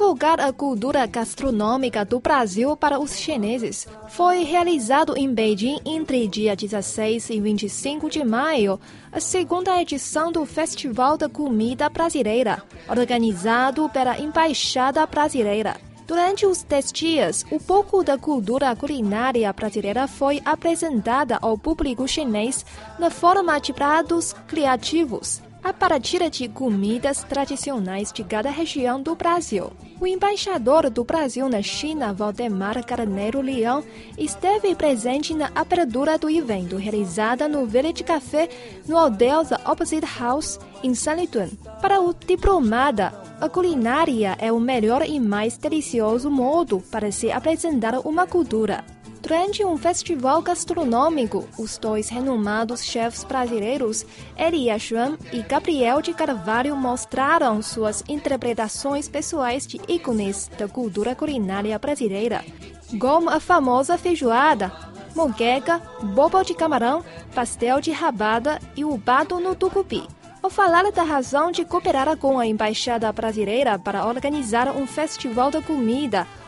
Divulgar a cultura gastronômica do Brasil para os chineses, foi realizado em Beijing entre dia 16 e 25 de maio a segunda edição do Festival da Comida Brasileira, organizado pela Embaixada Brasileira. Durante os 10 dias, o pouco da cultura culinária brasileira foi apresentada ao público chinês na forma de pratos criativos a partir de comidas tradicionais de cada região do Brasil. O embaixador do Brasil na China, Valdemar Carneiro Leão, esteve presente na abertura do evento realizada no Village Café, no hotel Opposite House, em Sanlitun. Para o diplomada, a culinária é o melhor e mais delicioso modo para se apresentar uma cultura. Durante um festival gastronômico, os dois renomados chefes brasileiros, Elia Schwan e Gabriel de Carvalho, mostraram suas interpretações pessoais de ícones da cultura culinária brasileira, como a famosa feijoada, moqueca, bobo de camarão, pastel de rabada e o bato no tucupi. Ao falar da razão de cooperar com a Embaixada Brasileira para organizar um festival da comida,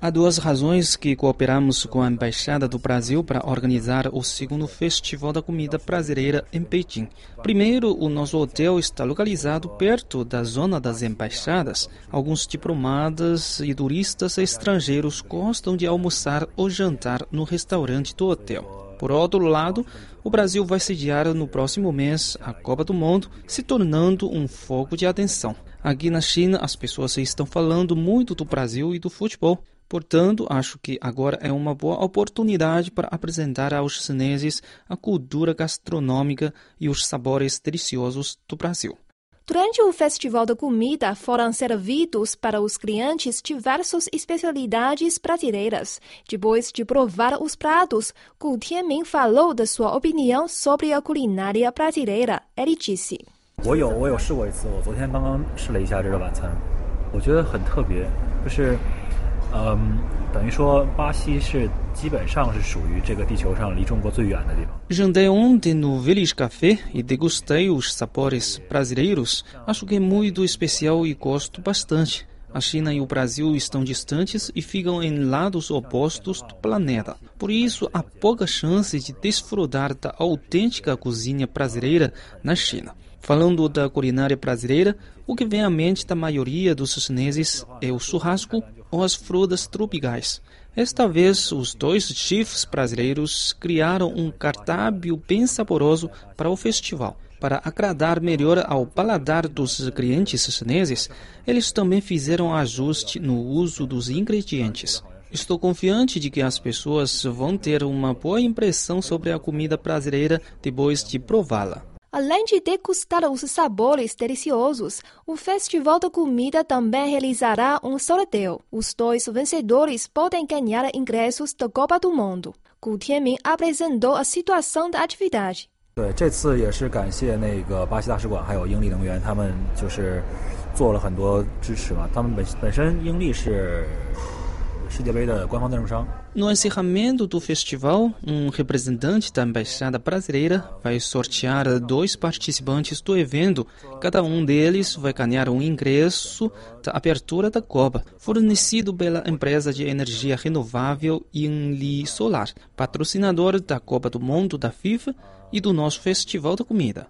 Há duas razões que cooperamos com a Embaixada do Brasil para organizar o segundo Festival da Comida Brasileira em Pequim. Primeiro, o nosso hotel está localizado perto da zona das embaixadas. Alguns diplomatas e turistas estrangeiros gostam de almoçar ou jantar no restaurante do hotel. Por outro lado, o Brasil vai sediar no próximo mês a Copa do Mundo, se tornando um foco de atenção. Aqui na China, as pessoas estão falando muito do Brasil e do futebol. Portanto, acho que agora é uma boa oportunidade para apresentar aos chineses a cultura gastronômica e os sabores deliciosos do Brasil. Durante o Festival da Comida foram servidos para os clientes diversas especialidades brasileiras. Depois de provar os pratos, Gu Tianming falou da sua opinião sobre a culinária brasileira. Ele disse. 我有我有试过一次，我昨天刚刚试了一下这个晚餐，我觉得很特别，就是， 嗯，等于说巴西是基本上是属于这个地球上离中国最远的地方。Jantei ontem no Village Café e degustei os sabores brasileiros. Acho que é muito especial e gosto bastante. A China e o Brasil estão distantes e ficam em lados opostos do planeta. Por isso, há pouca chance de desfrutar da autêntica cozinha brasileira na China. Falando da culinária brasileira, o que vem à mente da maioria dos chineses é o churrasco ou as frutas tropicais. Esta vez, os dois chefs brasileiros criaram um cardápio bem saboroso para o festival. Para agradar melhor ao paladar dos clientes chineses, eles também fizeram ajuste no uso dos ingredientes. Estou confiante de que as pessoas vão ter uma boa impressão sobre a comida brasileira depois de prová-la. Além de degustar os sabores deliciosos, o Festival da Comida também realizará um sorteio. Os dois vencedores podem ganhar ingressos da Copa do Mundo. Gu Tianming apresentou a situação da atividade. 对，这次也是感谢那个巴西大使馆还有英利能源，他们就是做了很多支持嘛。他们本本身英利是 no encerramento do festival, um representante da Embaixada Brasileira vai sortear dois participantes do evento. Cada um deles vai ganhar um ingresso da abertura da Copa, fornecido pela empresa de energia renovável Inli Solar, patrocinador da Copa do Mundo da FIFA e do nosso Festival da Comida.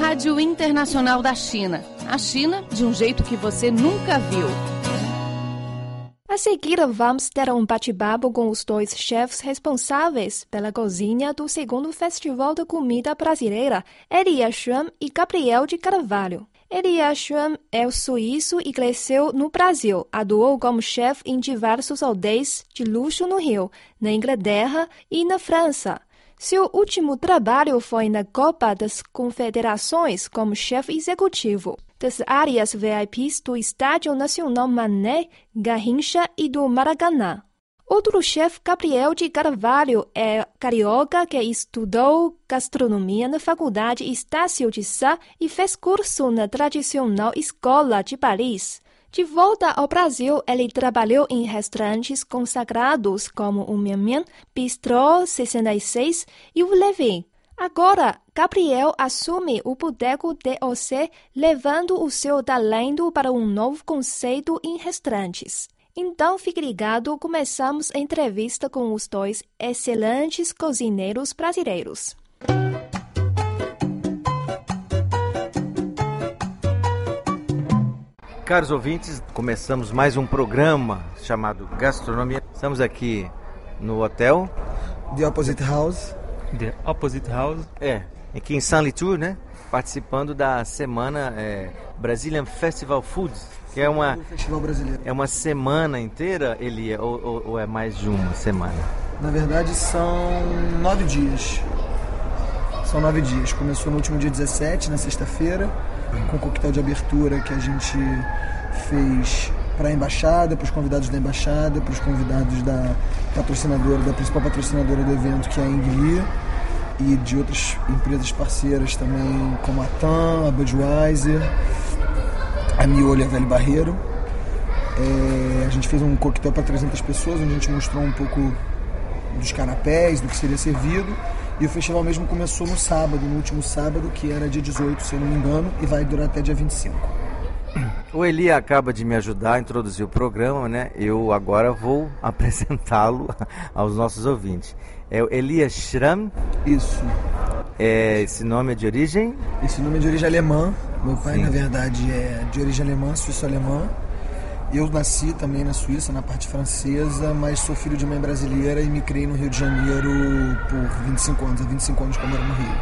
Rádio Internacional da China. A China de um jeito que você nunca viu. A seguir, vamos ter um bate-papo com os dois chefes responsáveis pela cozinha do segundo Festival da Comida Brasileira, Elia Schramm e Gabriel de Carvalho. Elia Schramm é suíço e cresceu no Brasil. Atuou como chefe em diversos hotéis de luxo no Rio, na Inglaterra e na França. Seu último trabalho foi na Copa das Confederações como chefe executivo das áreas VIPs do Estádio Nacional Mané, Garrincha e do Maracanã. Outro chefe, Gabriel de Carvalho, é carioca que estudou gastronomia na Faculdade Estácio de Sá e fez curso na tradicional Escola de Paris. De volta ao Brasil, ele trabalhou em restaurantes consagrados como o Mian Mian, Bistrô 66 e o Levi. Agora, Gabriel assume o Boteco DOC, levando o seu talento para um novo conceito em restaurantes. Então, fique ligado, começamos a entrevista com os dois excelentes cozinheiros brasileiros. Caros ouvintes, começamos mais um programa chamado Gastronomia. Estamos aqui no hotel The Opposite House. The Opposite House. É, aqui em Saint Litour, né? Participando da semana é, Brazilian Festival Foods, que é uma Festival Brasileiro. é uma semana inteira, Elia, ou, ou, ou é mais de uma semana? Na verdade, são nove dias. São nove dias. Começou no último dia 17, na sexta-feira, com o coquetel de abertura que a gente fez para a embaixada, para os convidados da embaixada, para os convidados da patrocinadora, da principal patrocinadora do evento, que é a Ingli, e de outras empresas parceiras também, como a TAM, a Budweiser, a Miolho e a Velho Barreiro. É, a gente fez um coquetel para 300 pessoas, onde a gente mostrou um pouco dos canapés, do que seria servido. E o festival mesmo começou no sábado, no último sábado, que era dia 18, se eu não me engano, e vai durar até dia 25. O Eli acaba de me ajudar a introduzir o programa, né? Eu agora vou apresentá-lo aos nossos ouvintes. É o Elias Schramm, Isso. é, esse nome é de origem Esse nome é de origem alemã. Meu pai, Sim. na verdade, é de origem alemã, suíço-alemã. Eu nasci também na Suíça, na parte francesa, mas sou filho de mãe brasileira e me criei no Rio de Janeiro por 25 anos. Há 25 anos que eu moro no Rio.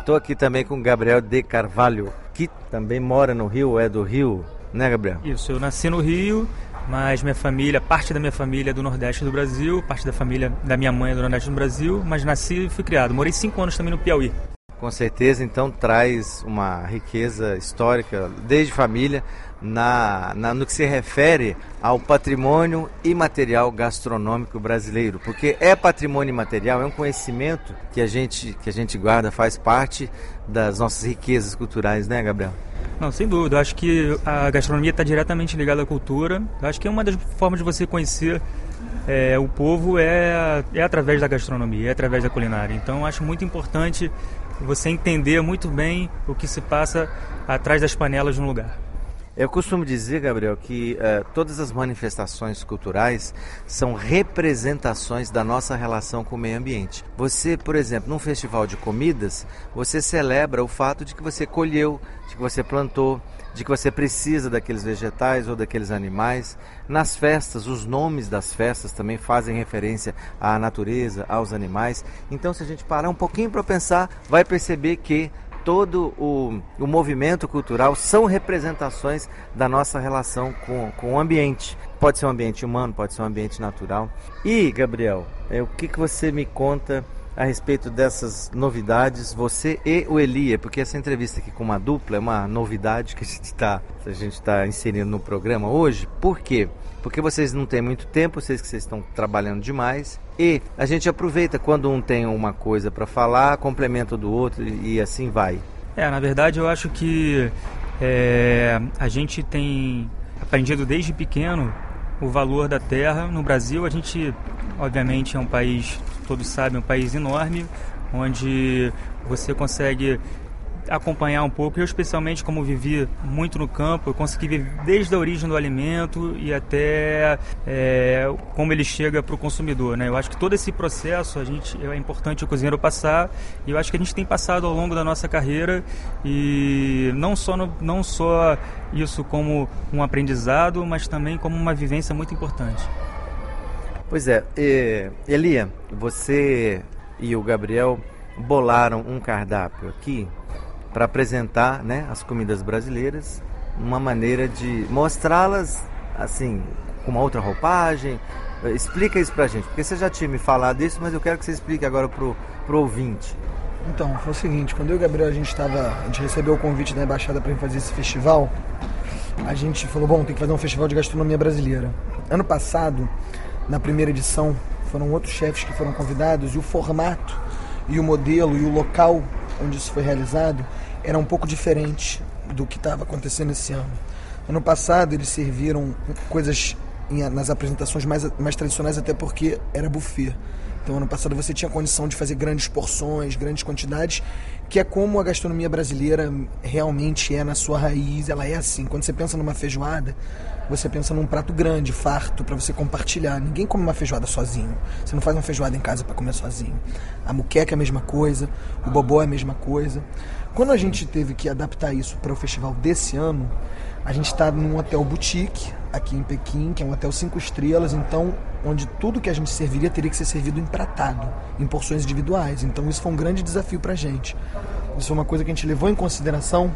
Estou aqui também com o Gabriel de Carvalho, que também mora no Rio, é do Rio, né, Gabriel? Isso, eu nasci no Rio, mas minha família, parte da minha família é do Nordeste do Brasil, parte da família da minha mãe é do Nordeste do Brasil, mas nasci e fui criado. Morei cinco anos também no Piauí. Com certeza, então traz uma riqueza histórica desde família na, na- no que se refere ao patrimônio imaterial gastronômico brasileiro, porque é patrimônio imaterial, é um conhecimento que a gente que a gente guarda, faz parte das nossas riquezas culturais, né, Gabriel? Não, sem dúvida. Eu acho que a gastronomia está diretamente ligada à cultura. Eu acho que é uma das formas de você conhecer é, o povo é, é através da gastronomia, é através da culinária. Então, acho muito importante você entender muito bem o que se passa atrás das panelas de um lugar. Eu costumo dizer, Gabriel, que eh, todas as manifestações culturais são representações da nossa relação com o meio ambiente. Você, por exemplo, num festival de comidas, você celebra o fato de que você colheu, de que você plantou, de que você precisa daqueles vegetais ou daqueles animais. Nas festas, os nomes das festas também fazem referência à natureza, aos animais. Então, se a gente parar um pouquinho para pensar, vai perceber que todo o, o movimento cultural são representações da nossa relação com, com o ambiente. Pode ser um ambiente humano, pode ser um ambiente natural. E, Gabriel, é, o que, que você me conta a respeito dessas novidades, você e o Elia, porque essa entrevista aqui com uma dupla é uma novidade que a gente está tá inserindo no programa hoje. Por quê? Porque vocês não têm muito tempo, vocês que vocês estão trabalhando demais. E a gente aproveita quando um tem uma coisa para falar, complementa do outro e, e assim vai. É, na verdade, eu acho que é, a gente tem aprendido desde pequeno o valor da terra. No Brasil, a gente, obviamente, é um país, todos sabem, um país enorme, onde você consegue acompanhar um pouco. Eu, especialmente, como vivi muito no campo, eu consegui ver desde a origem do alimento e até é, como ele chega para o consumidor. Né? Eu acho que todo esse processo a gente, é importante o cozinheiro passar e eu acho que a gente tem passado ao longo da nossa carreira e não só, no, não só isso como um aprendizado, mas também como uma vivência muito importante. Pois é, Elia, você e o Gabriel bolaram um cardápio aqui para apresentar né, as comidas brasileiras, uma maneira de mostrá-las assim, com uma outra roupagem. Explica isso pra gente, porque você já tinha me falado isso, mas eu quero que você explique agora pro, pro ouvinte. Então, foi o seguinte, quando eu e o Gabriel a gente estava, a gente recebeu o convite da embaixada para fazer esse festival, a gente falou, bom, tem que fazer um festival de gastronomia brasileira. Ano passado, na primeira edição, foram outros chefes que foram convidados e o formato e o modelo e o local onde isso foi realizado era um pouco diferente do que estava acontecendo esse ano. Ano passado eles serviram coisas nas apresentações mais, mais tradicionais, até porque era buffet. Então, ano passado você tinha condição de fazer grandes porções, grandes quantidades, que é como a gastronomia brasileira realmente é na sua raiz. Ela é assim. Quando você pensa numa feijoada, você pensa num prato grande, farto, para você compartilhar. Ninguém come uma feijoada sozinho. Você não faz uma feijoada em casa para comer sozinho. A muqueca é a mesma coisa, o bobó é a mesma coisa. Quando a gente teve que adaptar isso para o festival desse ano, a gente está num hotel boutique aqui em Pequim, que é um hotel cinco estrelas, então onde tudo que a gente serviria teria que ser servido empratado, em porções individuais. Então isso foi um grande desafio para a gente. Isso foi uma coisa que a gente levou em consideração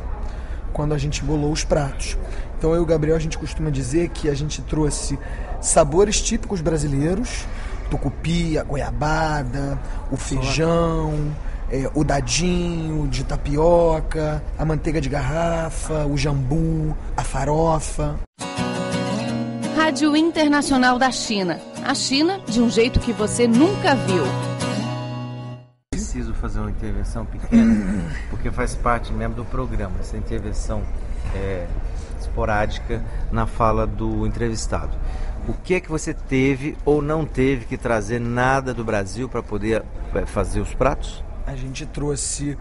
quando a gente bolou os pratos. Então eu e o Gabriel a gente costuma dizer que a gente trouxe sabores típicos brasileiros, tucupi, a goiabada, o feijão é, o dadinho de tapioca, a manteiga de garrafa, o jambu, a farofa. Rádio Internacional da China. A China de um jeito que você nunca viu. Preciso fazer uma intervenção pequena, porque faz parte mesmo do programa, essa intervenção é, esporádica na fala do entrevistado. O que é que você teve ou não teve que trazer nada do Brasil para poder é, fazer os pratos? A gente trouxe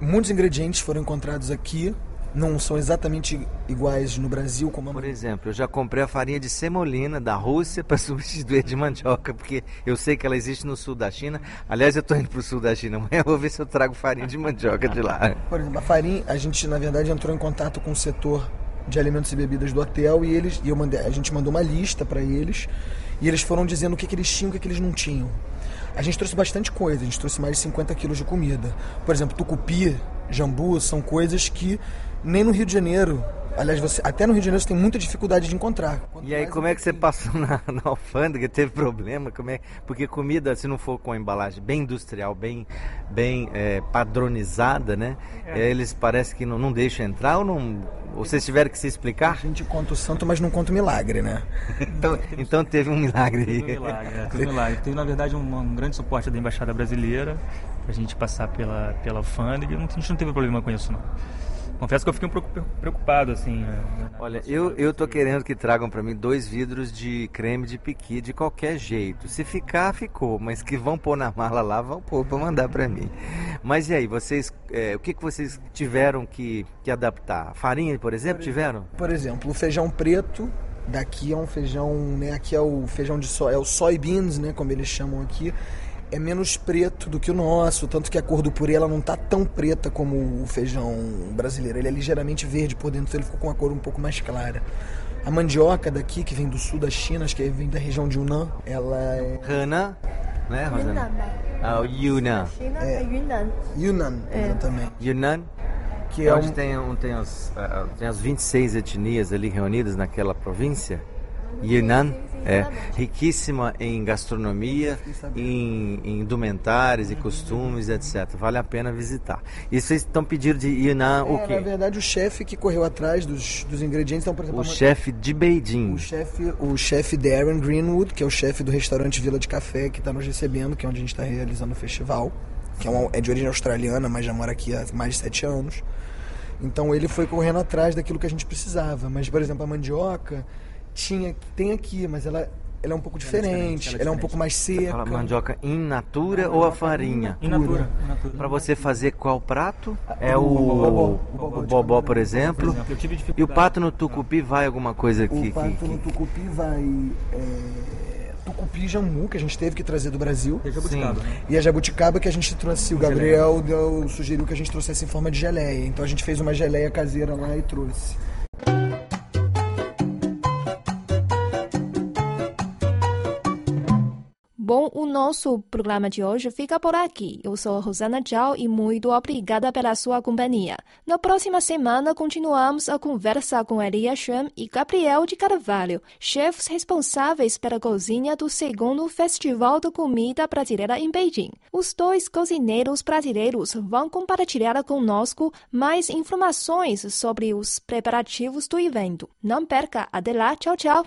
muitos ingredientes foram encontrados aqui. Não são exatamente iguais no Brasil como a... Por exemplo, eu já comprei a farinha de semolina da Rússia para substituir de mandioca, porque eu sei que ela existe no sul da China. Aliás, eu estou indo para o sul da China amanhã, vou ver se eu trago farinha de mandioca de lá. Por exemplo, a farinha, a gente na verdade entrou em contato com o setor de alimentos e bebidas do hotel e eles e eu mandei, a gente mandou uma lista para eles e eles foram dizendo o que, que eles tinham e o que, que eles não tinham. A gente trouxe bastante coisa, a gente trouxe mais de 50 quilos de comida. Por exemplo, tucupi, jambu, são coisas que nem no Rio de Janeiro Aliás, você, até no Rio de Janeiro você tem muita dificuldade de encontrar. Quanto e aí, como é que você passou na, na, alfândega? Teve problema? Como é, porque comida, se não for com a embalagem bem industrial, bem, bem é, padronizada, né? É. Eles parece que não, não deixam entrar ou não. Vocês tiveram que se explicar? A gente conta o santo, mas não conta o milagre, né? então, então teve um milagre aí. Teve um milagre, é, teve um milagre. Teve, na verdade, um, um grande suporte da Embaixada Brasileira para a gente passar pela, pela alfândega. A gente não teve problema com isso, não. Confesso que eu fiquei um pouco preocupado, assim. Né, Olha, eu, eu tô querendo que tragam para mim dois vidros de creme de piqui de qualquer jeito. Se ficar, ficou. Mas que vão pôr na mala lá, vão pôr para mandar para mim. Mas e aí, vocês, é, o que, que vocês tiveram que, que adaptar? Farinha, por exemplo, por tiveram? Por exemplo, o feijão preto daqui é um feijão, né? Aqui é o feijão de soja, é o soybeans, né? Como eles chamam aqui é menos preto do que o nosso, tanto que a cor do purê ela não tá tão preta como o feijão brasileiro. Ele é ligeiramente verde por dentro, então ele ficou com uma cor um pouco mais clara. A mandioca daqui, que vem do sul da China, acho que vem da região de Yunnan, ela é. Hana, né, Rosana? Ah, Yunnan. É, Yunnan. Yunnan, é. exatamente. Yunnan? Que é onde um... tem, um, tem, as, uh, tem as 26 etnias ali reunidas naquela província. Yunnan é riquíssima em gastronomia, em, em indumentários e costumes, etc. Vale a pena visitar. E vocês estão pedindo de Yunnan o é, quê? Na verdade, o chefe que correu atrás dos, dos ingredientes, então, por exemplo, o chefe de Beijing. O chefe, o chefe Darren Greenwood, que é o chefe do restaurante Vila de Café, que está nos recebendo, que é onde a gente está realizando o festival, que é, uma, é de origem australiana, mas já mora aqui há mais de sete anos. Então ele foi correndo atrás daquilo que a gente precisava. Mas, por exemplo, a mandioca tinha, tem aqui, mas ela, ela é um pouco diferente, ela é, diferente, ela é, ela é um pouco mais seca. A mandioca in natura ou a farinha? In natura. Para você fazer qual prato? É o, o, o, bobó, por exemplo. E o pato no tucupi vai alguma coisa aqui? O pato no tucupi vai... É tucupi jambu que a gente teve que trazer do Brasil. E a jabuticaba. Né? E a jabuticaba que a gente trouxe. O Gabriel deu, sugeriu que a gente trouxesse em forma de geleia. Então a gente fez uma geleia caseira lá e trouxe. Bom, o nosso programa de hoje fica por aqui. Eu sou Rosana Zhao e muito obrigada pela sua companhia. Na próxima semana, continuamos a conversa com Elia Shen e Gabriel de Carvalho, chefes responsáveis pela cozinha do segundo Festival da Comida Brasileira em Beijing. Os dois cozinheiros brasileiros vão compartilhar conosco mais informações sobre os preparativos do evento. Não perca! Até lá! Tchau, tchau!